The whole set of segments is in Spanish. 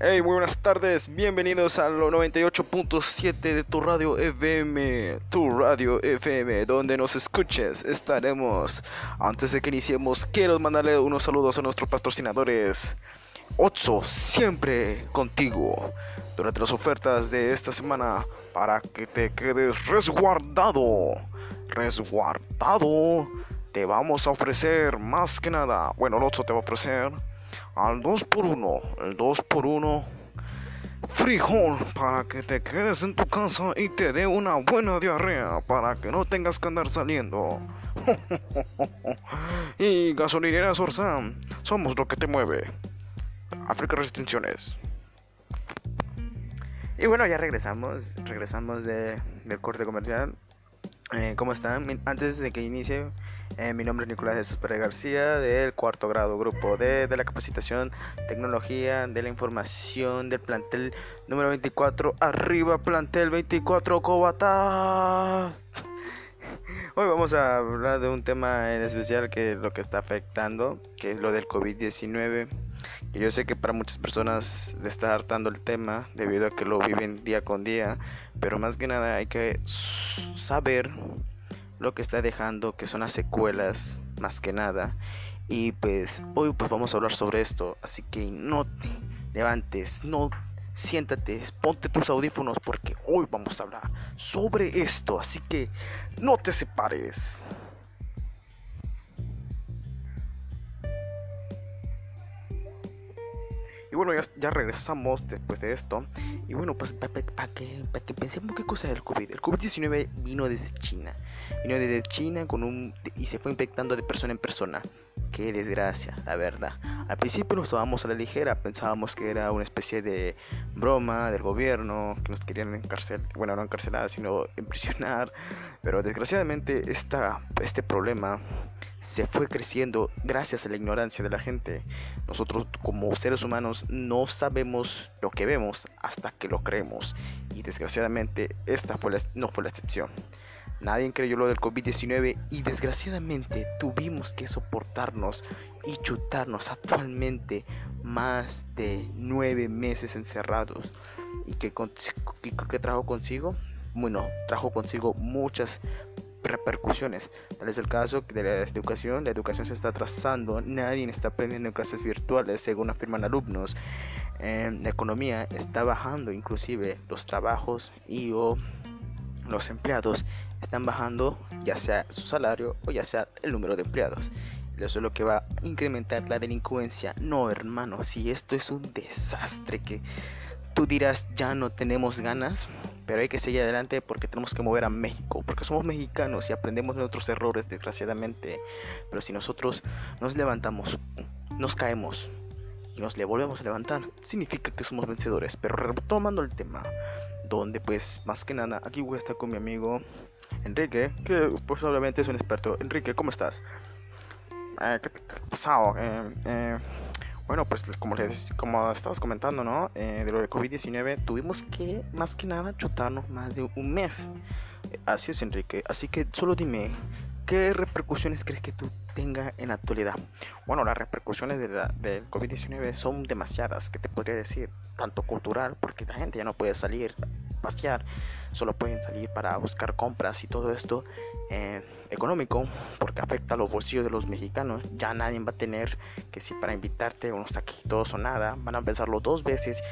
Hey, muy buenas tardes, bienvenidos a lo 98.7 de tu radio FM, tu radio FM, donde nos escuches, estaremos. Antes de que iniciemos, quiero mandarle unos saludos a nuestros patrocinadores. Otso, siempre contigo, durante las ofertas de esta semana, para que te quedes resguardado, resguardado, te vamos a ofrecer más que nada, bueno, Otso te va a ofrecer al 2x1, el 2x1 frijol para que te quedes en tu casa y te dé una buena diarrea para que no tengas que andar saliendo. y gasolinera Sorsam, somos lo que te mueve. África Restricciones. Y bueno, ya regresamos, regresamos de, del corte comercial. Eh, ¿Cómo están? Antes de que inicie, eh, mi nombre es Nicolás Jesús Pérez García del cuarto grado, grupo D de la capacitación, tecnología de la información del plantel número 24. Arriba, plantel 24, Cobata. Hoy vamos a hablar de un tema en especial que es lo que está afectando, que es lo del COVID-19. Que yo sé que para muchas personas le está hartando el tema debido a que lo viven día con día, pero más que nada hay que saber lo que está dejando, que son las secuelas más que nada. Y pues hoy pues vamos a hablar sobre esto, así que no te levantes, no siéntate, ponte tus audífonos porque hoy vamos a hablar sobre esto, así que no te separes. Bueno, ya, regresamos después de esto. Y bueno, pues para que, que pensemos qué cosa es el COVID. El COVID-19 vino desde China. Vino desde China con un, y se fue infectando de persona en persona. Qué desgracia, la verdad. Al principio nos tomamos a la ligera, pensábamos que era una especie de broma del gobierno, que nos querían encarcelar, bueno, no encarcelar, sino imprisionar. Pero desgraciadamente esta, este problema se fue creciendo gracias a la ignorancia de la gente. Nosotros como seres humanos no sabemos lo que vemos hasta que lo creemos y desgraciadamente esta fue no fue la excepción. Nadie creyó lo del COVID-19 y desgraciadamente tuvimos que soportarnos y chutarnos actualmente más de nueve meses encerrados. ¿Y que, trajo consigo? Bueno, trajo consigo muchas repercusiones. Tal es el caso de la educación. La educación se está atrasando, nadie está aprendiendo en clases virtuales, según afirman alumnos. la economía está bajando, inclusive los trabajos y o los empleados están bajando, ya sea su salario o ya sea el número de empleados. Eso es lo que va a incrementar la delincuencia. No, hermano, si esto es un desastre que tú dirás ya no tenemos ganas, pero hay que seguir adelante porque tenemos que mover a México, porque somos mexicanos y aprendemos de nuestros errores, desgraciadamente. Pero si nosotros nos levantamos, nos caemos y nos le volvemos a levantar, significa que somos vencedores. Pero retomando el tema, donde pues más que nada, aquí voy a estar con mi amigo Enrique, que pues obviamente es un experto. Enrique, ¿cómo estás? Eh, ¿qué, ha pasado? Eh, eh, bueno, pues como les como estabas comentando, ¿no? Eh, de lo de COVID-19 tuvimos que más que nada chutarnos más de un mes. Así es, Enrique. Así que solo dime, ¿qué repercusiones crees que tú tenga en la actualidad? Bueno, las repercusiones de del COVID-19 son demasiadas, que te podría decir, tanto cultural, porque la gente ya no puede salir pasear, solo pueden salir para buscar compras y todo esto eh, económico, porque afecta a los bolsillos de los mexicanos. Ya nadie va a tener que si para invitarte unos taquitos o nada, van a pensarlo dos veces,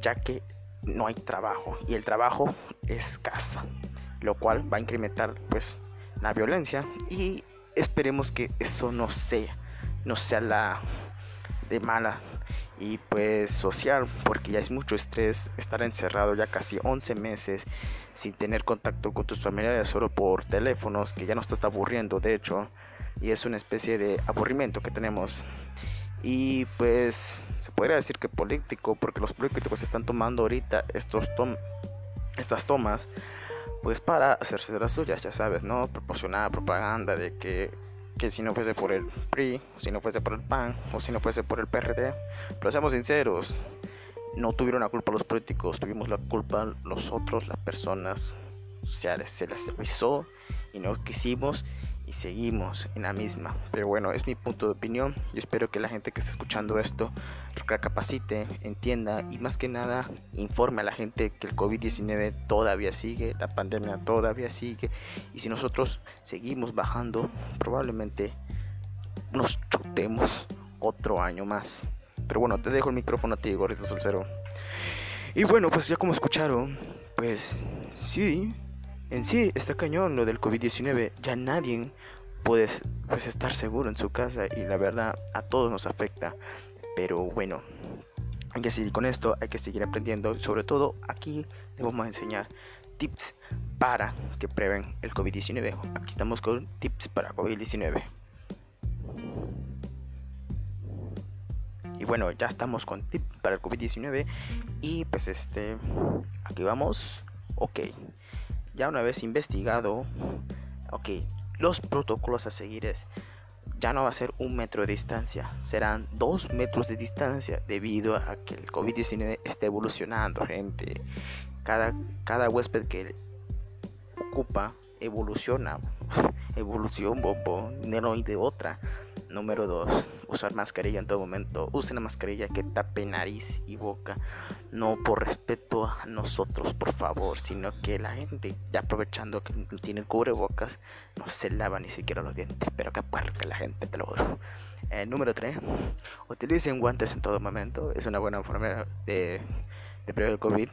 ya que no hay trabajo y el trabajo es casa, lo cual va a incrementar pues la violencia y esperemos que eso no sea, no sea la de mala y pues social porque ya es mucho estrés estar encerrado ya casi 11 meses sin tener contacto con tus familiares solo por teléfonos que ya nos está aburriendo de hecho y es una especie de aburrimiento que tenemos. Y pues se podría decir que político porque los políticos están tomando ahorita estos tom estas tomas pues para hacerse de las suyas ya sabes no proporcionar propaganda de que que si no fuese por el PRI, o si no fuese por el PAN, o si no fuese por el PRD, pero seamos sinceros, no tuvieron la culpa los políticos, tuvimos la culpa nosotros, las personas se les avisó y no quisimos y seguimos en la misma. Pero bueno, es mi punto de opinión. Yo espero que la gente que está escuchando esto recapacite, entienda y más que nada informe a la gente que el COVID-19 todavía sigue, la pandemia todavía sigue y si nosotros seguimos bajando, probablemente nos chutemos otro año más. Pero bueno, te dejo el micrófono a ti, Gorrito Solcero. Y bueno, pues ya como escucharon, pues sí, en sí está cañón lo del COVID-19. Ya nadie puede pues, estar seguro en su casa y la verdad a todos nos afecta. Pero bueno, hay que seguir con esto, hay que seguir aprendiendo. Sobre todo aquí les vamos a enseñar tips para que preven el COVID-19. Aquí estamos con tips para COVID-19. Y bueno, ya estamos con tips para el COVID-19. Y pues este, aquí vamos. Ok, ya una vez investigado, ok, los protocolos a seguir es, ya no va a ser un metro de distancia, serán dos metros de distancia debido a que el COVID-19 está evolucionando, gente. Cada, cada huésped que ocupa evoluciona, evolución, bobo, no de otra. Número 2. Usar mascarilla en todo momento. Usen la mascarilla que tape nariz y boca. No por respeto a nosotros, por favor, sino que la gente, ya aprovechando que tiene cubrebocas, no se lava ni siquiera los dientes. Pero que parque la gente, te lo juro. Eh, número 3. Utilicen guantes en todo momento. Es una buena forma de, de prevenir el COVID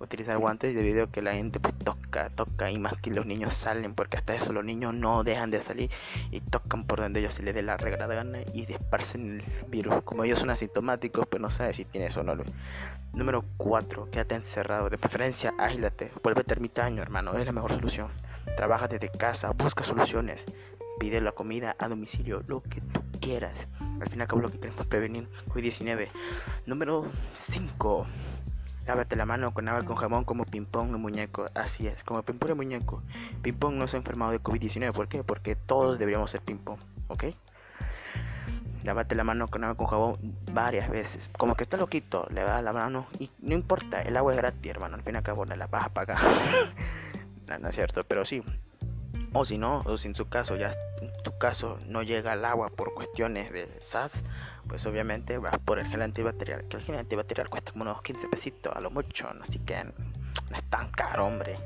utilizar guantes debido a que la gente pues, toca, toca y más que los niños salen porque hasta eso los niños no dejan de salir y tocan por donde ellos se les dé la regrada gana y dispersen el virus. Como ellos son asintomáticos, pues no sabes si tienes o no. Número 4. Quédate encerrado. De preferencia, ágilate. Vuelve ermitaño, hermano. Es la mejor solución. Trabaja desde casa. Busca soluciones. Pide la comida a domicilio. Lo que tú quieras. Al fin y al cabo lo que queremos prevenir COVID-19. Número 5. Lávate la mano con agua con jabón como ping-pong y muñeco. Así es, como ping-pong y muñeco. Ping-pong no se ha enfermado de COVID-19. ¿Por qué? Porque todos deberíamos ser ping-pong. ¿Ok? Lávate la mano con agua con jabón varias veces. Como que está loquito, le da la mano y no importa, el agua es gratis, hermano. Al fin y al cabo, no la vas a pagar. no es cierto, pero sí. O si no, o si en su caso ya tu caso no llega el agua por cuestiones de SAS, pues obviamente vas por el gel antibacterial, que el gel antibacterial cuesta como unos 15 pesitos a lo mucho, así que no es tan caro, hombre.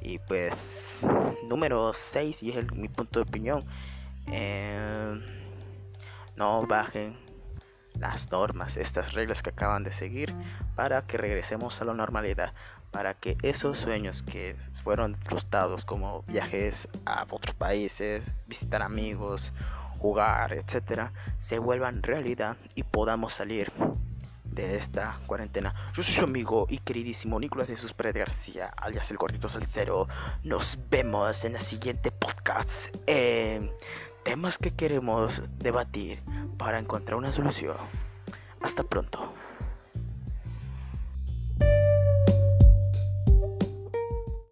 Y pues, número 6, y es mi punto de opinión, eh, no bajen las normas, estas reglas que acaban de seguir para que regresemos a la normalidad para que esos sueños que fueron frustrados como viajes a otros países, visitar amigos, jugar, etcétera, se vuelvan realidad y podamos salir de esta cuarentena. Yo soy su amigo y queridísimo Nicolás de Sus García, alias el Gordito Salcero. Nos vemos en el siguiente podcast. temas que queremos debatir para encontrar una solución. Hasta pronto.